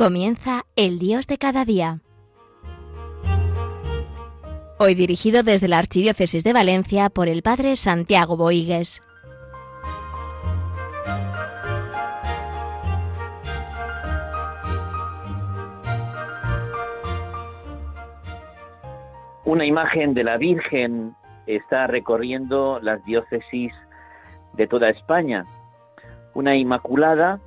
Comienza El Dios de cada día. Hoy dirigido desde la Archidiócesis de Valencia por el Padre Santiago Boigues. Una imagen de la Virgen está recorriendo las diócesis de toda España. Una Inmaculada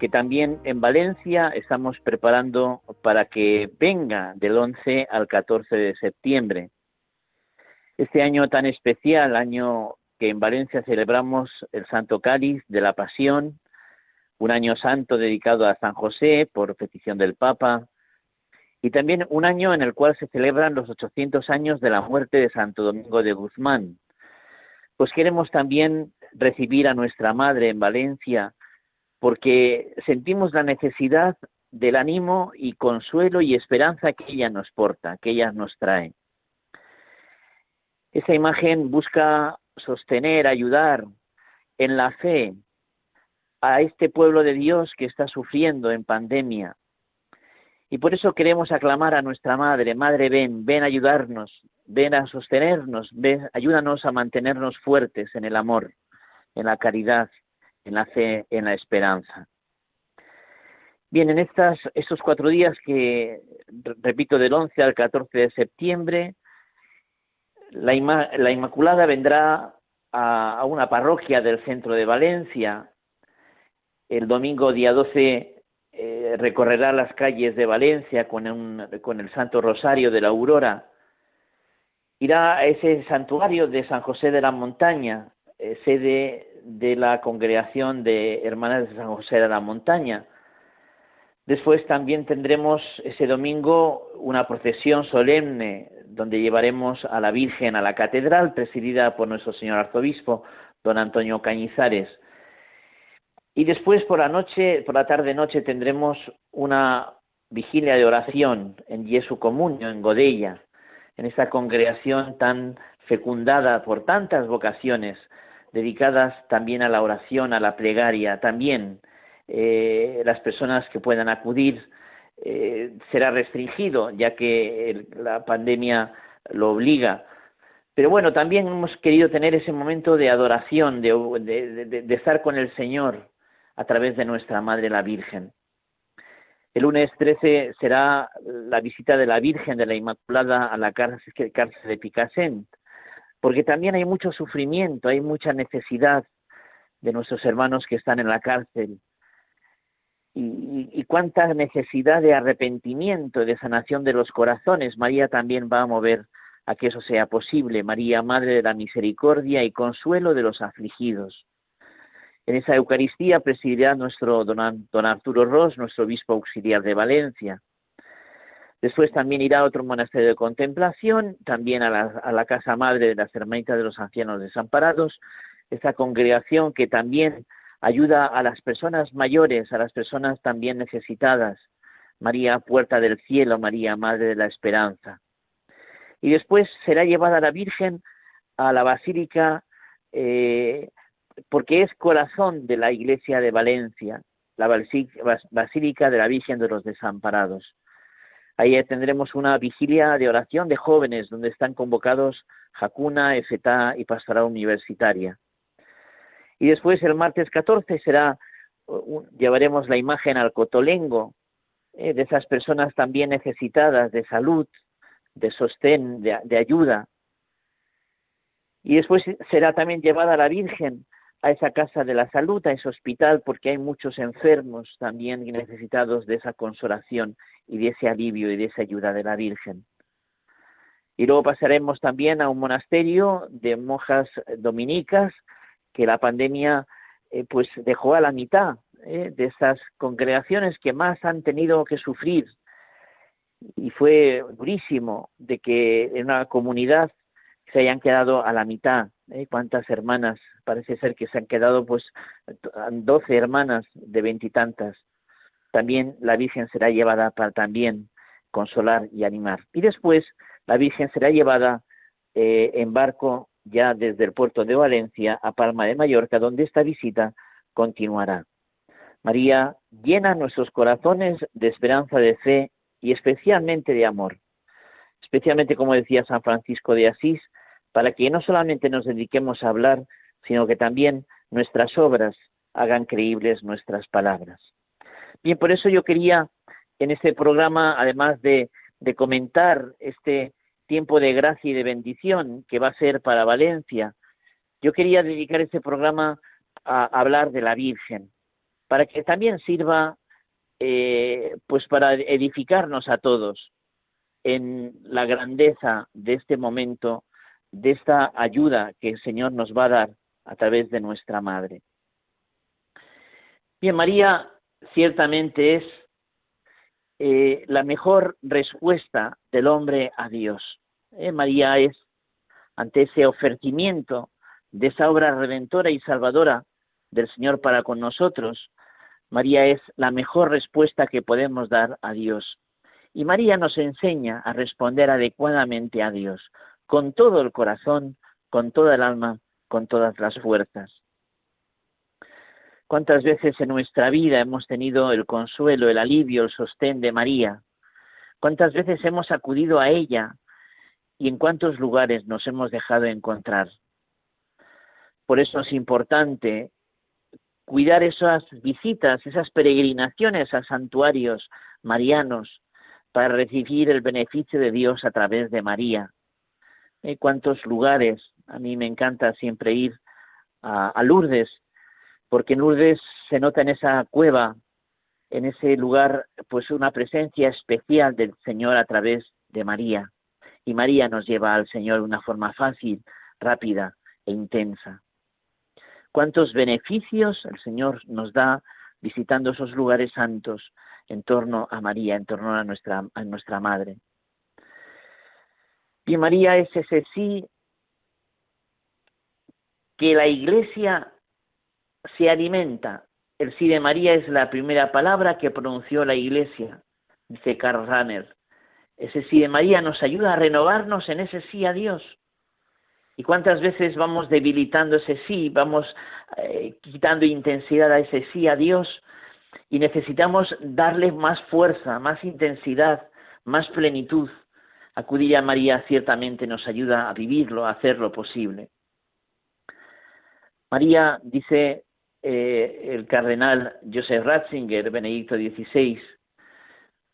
que también en Valencia estamos preparando para que venga del 11 al 14 de septiembre. Este año tan especial, año que en Valencia celebramos el Santo Cáliz de la Pasión, un año santo dedicado a San José por petición del Papa, y también un año en el cual se celebran los 800 años de la muerte de Santo Domingo de Guzmán. Pues queremos también recibir a nuestra Madre en Valencia porque sentimos la necesidad del ánimo y consuelo y esperanza que ella nos porta, que ella nos trae. Esa imagen busca sostener, ayudar en la fe a este pueblo de Dios que está sufriendo en pandemia. Y por eso queremos aclamar a nuestra Madre, Madre ven, ven a ayudarnos, ven a sostenernos, ven, ayúdanos a mantenernos fuertes en el amor, en la caridad, en la fe, en la esperanza. Bien, en estas, estos cuatro días que, repito, del 11 al 14 de septiembre, la, Inmaculada vendrá a, una parroquia del centro de Valencia. El domingo día 12 eh, recorrerá las calles de Valencia con, con el Santo Rosario de la Aurora. Irá a ese santuario de San José de la Montaña, eh, sede de la congregación de Hermanas de San José de la Montaña. Después también tendremos ese domingo una procesión solemne donde llevaremos a la Virgen a la catedral presidida por nuestro señor arzobispo, don Antonio Cañizares. Y después por la noche, por la tarde noche tendremos una vigilia de oración en Jesu Comunio, en Godella, en esta congregación tan fecundada por tantas vocaciones, dedicadas también a la oración, a la plegaria, también eh, las personas que puedan acudir eh, será restringido, ya que la pandemia lo obliga. Pero bueno, también hemos querido tener ese momento de adoración, de, de estar con el Señor a través de nuestra Madre la Virgen. El lunes 13 será la visita de la Virgen de la Inmaculada a la cárcel, de Picassent, porque también hay mucho sufrimiento, hay mucha necesidad de nuestros hermanos que están en la cárcel. Y, cuánta necesidad de arrepentimiento, de sanación de los corazones. María también va a mover a que eso sea posible. María, Madre de la Misericordia y Consuelo de los afligidos. En esa Eucaristía presidirá nuestro don, don Arturo Ross, nuestro obispo auxiliar de Valencia. Después también irá a otro monasterio de contemplación, también a la, Casa Madre de las Hermanitas de los Ancianos Desamparados, esta congregación que también ayuda a las personas mayores, a las personas también necesitadas. María, puerta del cielo, María, Madre de la Esperanza. Y después será llevada la Virgen a la Basílica, eh, porque es corazón de la Iglesia de Valencia, la Basílica de la Virgen de los Desamparados. Ahí tendremos una vigilia de oración de jóvenes donde están convocados Jacuna, EFETA y Pastoral Universitaria. Y después el martes 14 será llevaremos la imagen al Cotolengo eh, de esas personas también necesitadas de salud, de sostén, de ayuda. Y después será también llevada la Virgen a esa casa de la salud, a ese hospital, porque hay muchos enfermos también necesitados de esa consolación y de ese alivio y de esa ayuda de la Virgen. Y luego pasaremos también a un monasterio de monjas dominicas que la pandemia eh, pues dejó a la mitad eh, de esas congregaciones que más han tenido que sufrir. Y fue durísimo de que en una comunidad se hayan quedado a la mitad. ¿eh? ¿Cuántas hermanas? Parece ser que se han quedado pues doce hermanas de veintitantas. También la Virgen será llevada para también consolar y animar. Y después la Virgen será llevada eh, en barco ya desde el puerto de Valencia a Palma de Mallorca, donde esta visita continuará. María llena nuestros corazones de esperanza, de fe y especialmente de amor. Especialmente, como decía San Francisco de Asís, para que no solamente nos dediquemos a hablar, sino que también nuestras obras hagan creíbles nuestras palabras. Bien, por eso yo quería en este programa, además de, comentar este tiempo de gracia y de bendición que va a ser para Valencia, yo quería dedicar este programa a hablar de la Virgen, para que también sirva eh, pues para edificarnos a todos en la grandeza de este momento, de esta ayuda que el Señor nos va a dar a través de nuestra Madre. Bien, María ciertamente es eh, la mejor respuesta del hombre a Dios. Eh, María es, ante ese ofrecimiento de esa obra redentora y salvadora del Señor para con nosotros, María es la mejor respuesta que podemos dar a Dios. Y María nos enseña a responder adecuadamente a Dios, con todo el corazón, con toda el alma, con todas las fuerzas. ¿Cuántas veces en nuestra vida hemos tenido el consuelo, el alivio, el sostén de María? ¿Cuántas veces hemos acudido a ella y en cuántos lugares nos hemos dejado encontrar? Por eso es importante cuidar esas visitas, esas peregrinaciones a santuarios marianos para recibir el beneficio de Dios a través de María. Cuántos lugares, a mí me encanta siempre ir a, Lourdes, porque en Lourdes se nota en esa cueva, en ese lugar, pues una presencia especial del Señor a través de María. Y María nos lleva al Señor de una forma fácil, rápida e intensa cuántos beneficios el Señor nos da visitando esos lugares santos en torno a María, en torno a nuestra, a nuestra Madre. Y María es ese sí que la Iglesia se alimenta. El sí de María es la primera palabra que pronunció la Iglesia, dice Karl Rahner. Ese sí de María nos ayuda a renovarnos en ese sí a Dios. ¿Y cuántas veces vamos debilitando ese sí, vamos eh, quitando intensidad a ese sí a Dios y necesitamos darle más fuerza, más intensidad, más plenitud? Acudir a María ciertamente nos ayuda a vivirlo, a hacerlo posible. María, dice eh, el cardenal Joseph Ratzinger, Benedicto XVI,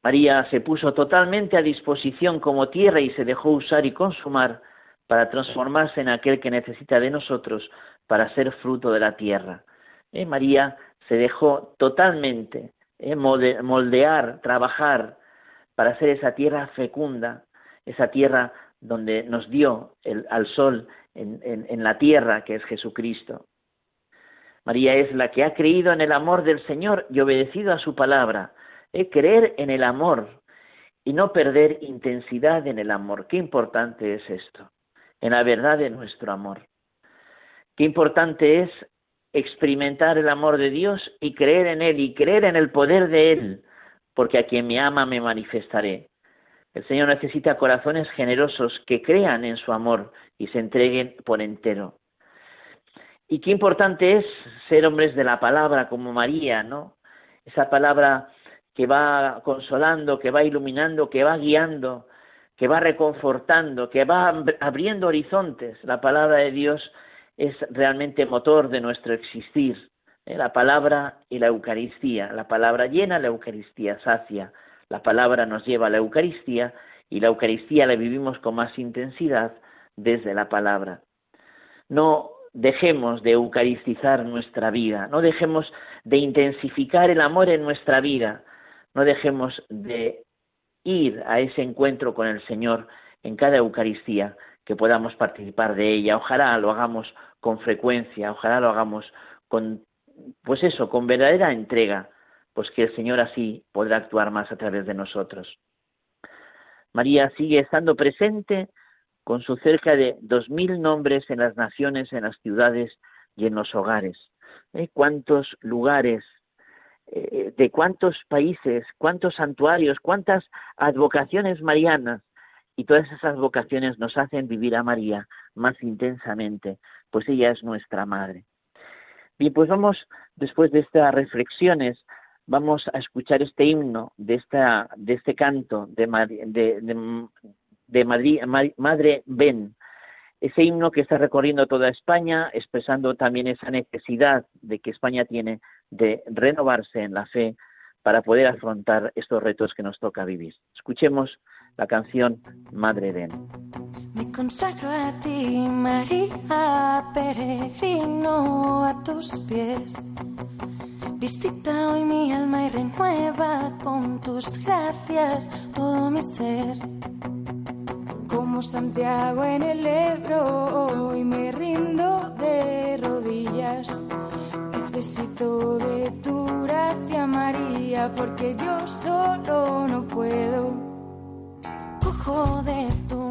María se puso totalmente a disposición como tierra y se dejó usar y consumar para transformarse en aquel que necesita de nosotros para ser fruto de la tierra. Eh, María se dejó totalmente eh, moldear, trabajar para ser esa tierra fecunda, esa tierra donde nos dio el, al sol en, la tierra que es Jesucristo. María es la que ha creído en el amor del Señor y obedecido a su palabra. Eh, creer en el amor y no perder intensidad en el amor. Qué importante es esto en la verdad de nuestro amor. Qué importante es experimentar el amor de Dios y creer en Él y creer en el poder de Él, porque a quien me ama me manifestaré. El Señor necesita corazones generosos que crean en su amor y se entreguen por entero. Y qué importante es ser hombres de la palabra como María, ¿no? Esa palabra que va consolando, que va iluminando, que va guiando, que va reconfortando, que va abriendo horizontes. La palabra de Dios es realmente motor de nuestro existir. ¿eh? La palabra y la Eucaristía. La palabra llena, la Eucaristía sacia. La palabra nos lleva a la Eucaristía y la Eucaristía la vivimos con más intensidad desde la palabra. No dejemos de eucaristizar nuestra vida, no dejemos de intensificar el amor en nuestra vida, no dejemos de ir a ese encuentro con el Señor en cada Eucaristía, que podamos participar de ella. Ojalá lo hagamos con frecuencia, ojalá lo hagamos con, pues eso, con verdadera entrega, pues que el Señor así podrá actuar más a través de nosotros. María sigue estando presente con sus cerca de dos mil nombres en las naciones, en las ciudades y en los hogares. ¿Eh? ¿Cuántos lugares eh, de cuántos países, cuántos santuarios, cuántas advocaciones marianas. Y todas esas vocaciones nos hacen vivir a María más intensamente, pues ella es nuestra madre. Bien, pues vamos, después de estas reflexiones, vamos a escuchar este himno de, esta, de este canto de, de, de Madrid, Madre Ben, ese himno que está recorriendo toda España, expresando también esa necesidad de que España tiene de renovarse en la fe para poder afrontar estos retos que nos toca vivir. Escuchemos la canción Madre Ben. Me consagro a ti, María, peregrino a tus pies. Visita hoy mi alma y renueva con tus gracias todo mi ser como Santiago en el Ebro, hoy me rindo de rodillas. Necesito de tu gracia, María, porque yo solo no puedo. Cojo de tu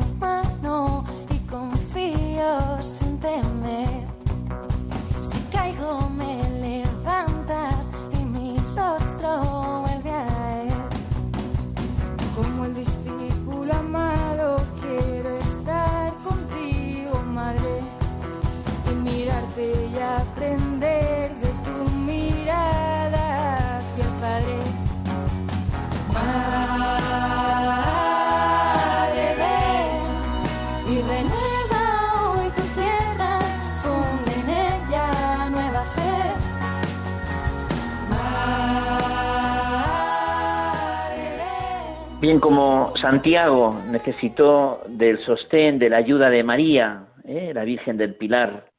Bien, como Santiago necesitó del sostén, de la ayuda de María, ¿eh? la Virgen del Pilar,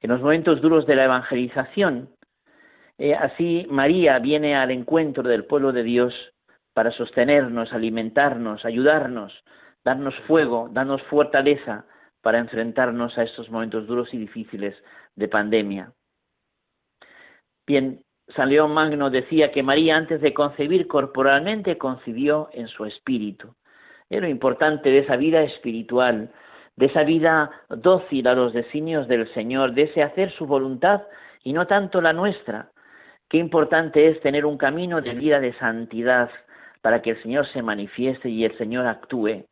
en los momentos duros de la evangelización. Eh, así María viene al encuentro del pueblo de Dios para sostenernos, alimentarnos, ayudarnos, darnos fuego, darnos fortaleza para enfrentarnos a estos momentos duros y difíciles de pandemia. Bien, San León Magno decía que María antes de concebir corporalmente concibió en su espíritu. Es lo importante de esa vida espiritual, de esa vida dócil a los designios del Señor, de ese hacer su voluntad y no tanto la nuestra. Qué importante es tener un camino de vida de santidad para que el Señor se manifieste y el Señor actúe.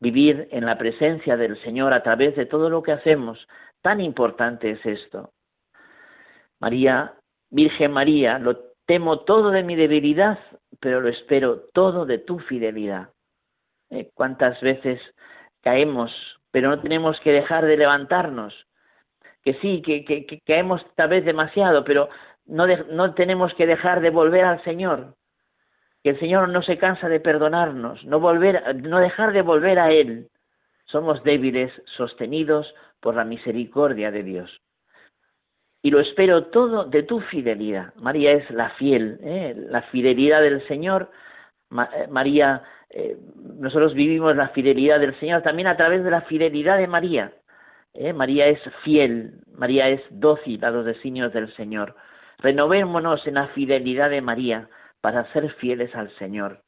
Vivir en la presencia del Señor a través de todo lo que hacemos, tan importante es esto. María, Virgen María, lo temo todo de mi debilidad, pero lo espero todo de tu fidelidad. Eh, ¿Cuántas veces caemos, pero no tenemos que dejar de levantarnos. Que sí, que, que, caemos tal vez demasiado, pero no, no tenemos que dejar de volver al Señor. Que el Señor no se cansa de perdonarnos, no, volver, no dejar de volver a Él. Somos débiles, sostenidos por la misericordia de Dios. Y lo espero todo de tu fidelidad. María es la fiel, ¿eh? la fidelidad del Señor. Eh, María eh, nosotros vivimos la fidelidad del Señor también a través de la fidelidad de María. María es fiel, María es dócil a los designios del Señor. Renovémonos en la fidelidad de María para ser fieles al Señor.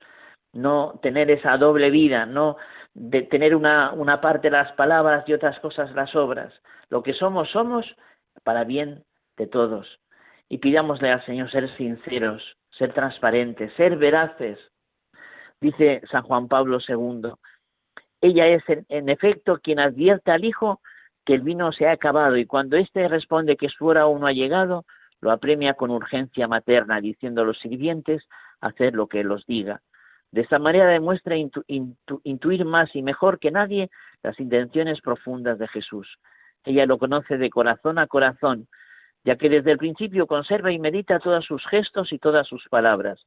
No tener esa doble vida, no de tener una, una parte las palabras y otras cosas las obras. Lo que somos, somos para bien de todos. Y pidámosle al Señor ser sinceros, ser transparentes, ser veraces, dice San Juan Pablo II. Ella es en, efecto quien advierte al hijo que el vino se ha acabado y cuando éste responde que su hora aún no ha llegado, lo apremia con urgencia materna, diciendo a los sirvientes hacer lo que los diga. De esta manera demuestra intuir más y mejor que nadie las intenciones profundas de Jesús. Ella lo conoce de corazón a corazón, ya que desde el principio conserva y medita todos sus gestos y todas sus palabras.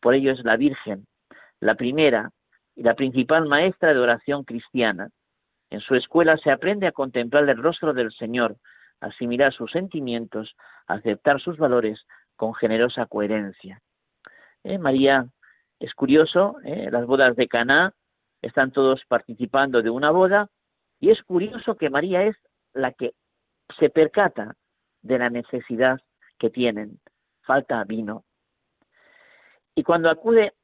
Por ello es la Virgen, la primera y la principal maestra de oración cristiana. En su escuela se aprende a contemplar el rostro del Señor, asimilar sus sentimientos, aceptar sus valores con generosa coherencia. Eh, María, es curioso, eh, las bodas de Caná están todos participando de una boda y es curioso que María es la que se percata de la necesidad que tienen, falta vino. Y cuando acude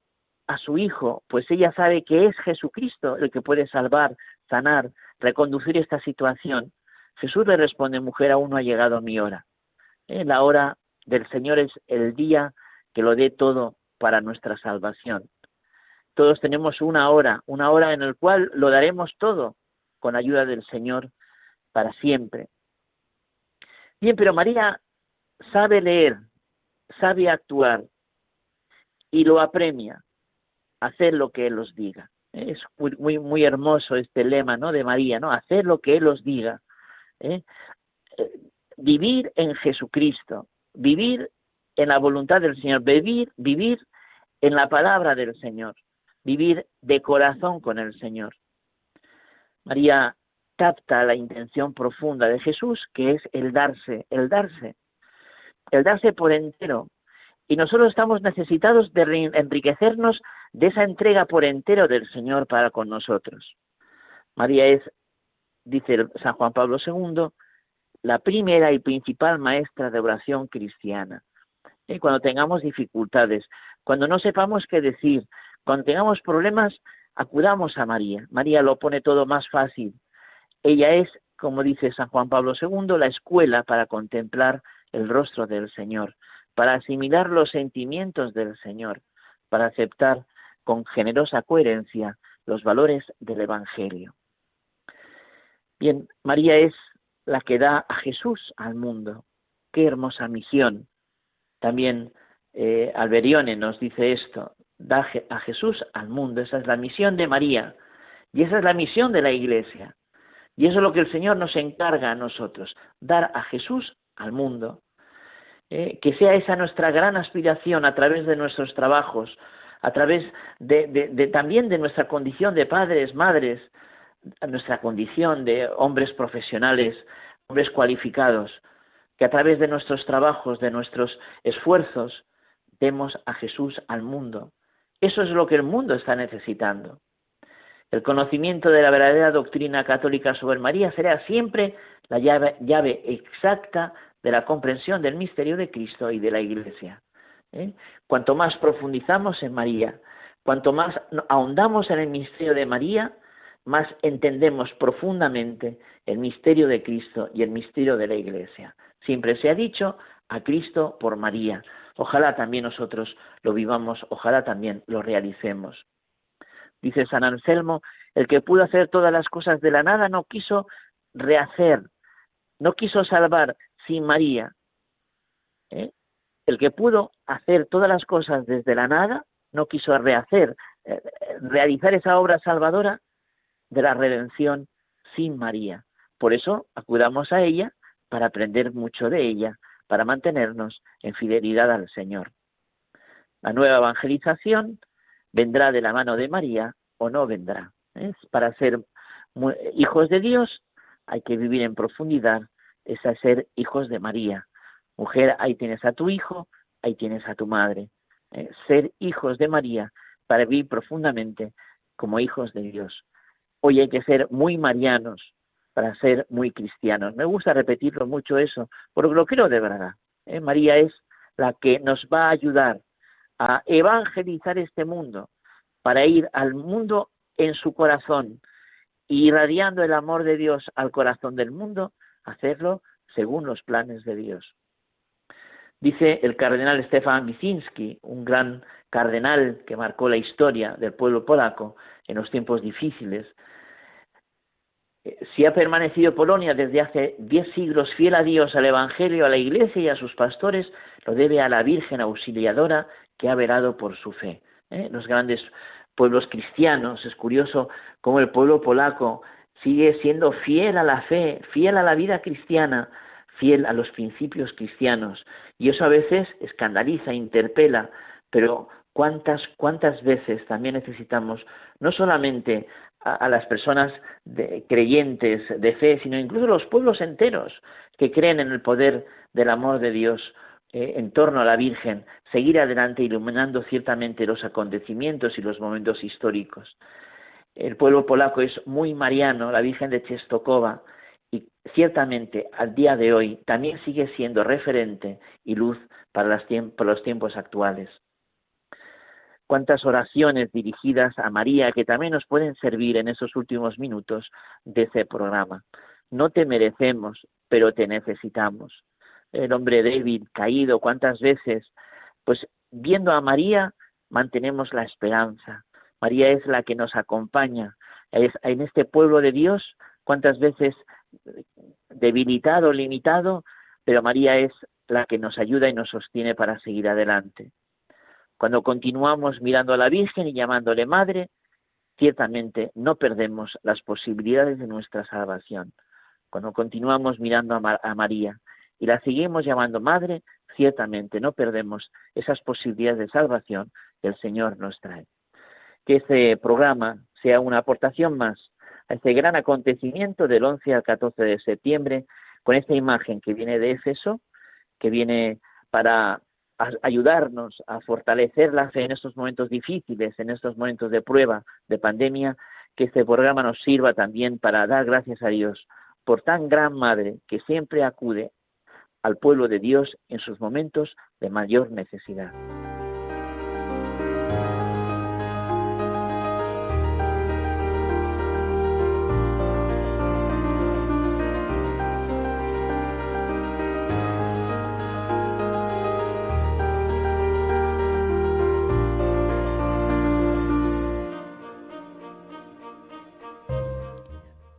a su hijo, pues ella sabe que es Jesucristo el que puede salvar, sanar, reconducir esta situación. Jesús le responde, mujer, aún no ha llegado mi hora. Eh, la hora del Señor es el día que lo dé todo para nuestra salvación. Todos tenemos una hora, una hora en la cual lo daremos todo con ayuda del Señor para siempre. Bien, pero María sabe leer, sabe actuar y lo apremia hacer lo que Él os diga. Es muy, muy, muy hermoso este lema ¿no? de María, ¿no? Hacer lo que Él os diga. ¿Eh? Eh, vivir en Jesucristo, vivir en la voluntad del Señor, vivir, vivir en la palabra del Señor, vivir de corazón con el Señor. María capta la intención profunda de Jesús, que es el darse, el darse, el darse por entero. Y nosotros estamos necesitados de enriquecernos de esa entrega por entero del Señor para con nosotros. María es, dice San Juan Pablo II, la primera y principal maestra de oración cristiana. Y cuando tengamos dificultades, cuando no sepamos qué decir, cuando tengamos problemas, acudamos a María. María lo pone todo más fácil. Ella es, como dice San Juan Pablo II, la escuela para contemplar el rostro del Señor, para asimilar los sentimientos del Señor, para aceptar con generosa coherencia los valores del Evangelio. Bien, María es la que da a Jesús al mundo. Qué hermosa misión. También eh, Alberione nos dice esto, da a Jesús al mundo. Esa es la misión de María y esa es la misión de la Iglesia. Y eso es lo que el Señor nos encarga a nosotros, dar a Jesús al mundo. Eh, que sea esa nuestra gran aspiración a través de nuestros trabajos, a través de, también de nuestra condición de padres, madres, nuestra condición de hombres profesionales, hombres cualificados, que a través de nuestros trabajos, de nuestros esfuerzos, demos a Jesús al mundo. Eso es lo que el mundo está necesitando. El conocimiento de la verdadera doctrina católica sobre María será siempre la llave, llave exacta de la comprensión del misterio de Cristo y de la Iglesia. ¿eh? Cuanto más profundizamos en María, cuanto más ahondamos en el misterio de María, más entendemos profundamente el misterio de Cristo y el misterio de la Iglesia. Siempre se ha dicho a Cristo por María. Ojalá también nosotros lo vivamos, ojalá también lo realicemos. Dice San Anselmo, el que pudo hacer todas las cosas de la nada no quiso rehacer, no quiso salvar sin María. ¿eh? El que pudo hacer todas las cosas desde la nada no quiso rehacer, eh, realizar esa obra salvadora de la redención sin María. Por eso acudamos a ella para aprender mucho de ella, para mantenernos en fidelidad al Señor. La nueva evangelización vendrá de la mano de María o no vendrá. ¿eh? Para ser hijos de Dios hay que vivir en profundidad, es ser hijos de María. Mujer, ahí tienes a tu hijo, ahí tienes a tu madre. ¿eh? Ser hijos de María para vivir profundamente como hijos de Dios. Hoy hay que ser muy marianos para ser muy cristianos. Me gusta repetirlo mucho eso, porque lo creo de verdad. ¿eh? María es la que nos va a ayudar a evangelizar este mundo, para ir al mundo en su corazón, irradiando el amor de Dios al corazón del mundo, hacerlo según los planes de Dios. Dice el cardenal Stefan Wyszynski, un gran cardenal que marcó la historia del pueblo polaco en los tiempos difíciles, eh, si ha permanecido Polonia desde hace diez siglos fiel a Dios, al Evangelio, a la Iglesia y a sus pastores, lo debe a la Virgen auxiliadora que ha velado por su fe. ¿eh? Los grandes pueblos cristianos, es curioso cómo el pueblo polaco sigue siendo fiel a la fe, fiel a la vida cristiana, fiel a los principios cristianos. Y eso a veces escandaliza, interpela, pero cuántas, cuántas veces también necesitamos no solamente a, las personas creyentes de fe, sino incluso los pueblos enteros que creen en el poder del amor de Dios eh, en torno a la Virgen, seguir adelante iluminando ciertamente los acontecimientos y los momentos históricos. El pueblo polaco es muy mariano, la Virgen de Czestochowa, y ciertamente al día de hoy también sigue siendo referente y luz para, los tiempos actuales. Cuántas oraciones dirigidas a María que también nos pueden servir en esos últimos minutos de ese programa. No te merecemos, pero te necesitamos. El hombre débil, caído, cuántas veces, pues viendo a María mantenemos la esperanza, María es la que nos acompaña. En este pueblo de Dios, cuántas veces debilitado, limitado, pero María es la que nos ayuda y nos sostiene para seguir adelante. Cuando continuamos mirando a la Virgen y llamándole Madre, ciertamente no perdemos las posibilidades de nuestra salvación. Cuando continuamos mirando a, María y la seguimos llamando Madre, ciertamente no perdemos esas posibilidades de salvación que el Señor nos trae. Que este programa sea una aportación más a este gran acontecimiento del 11 al 14 de septiembre, con esta imagen que viene de Éfeso, que viene para ayudarnos a fortalecer la fe en estos momentos difíciles, en estos momentos de prueba, de pandemia, que este programa nos sirva también para dar gracias a Dios por tan gran madre que siempre acude al pueblo de Dios en sus momentos de mayor necesidad.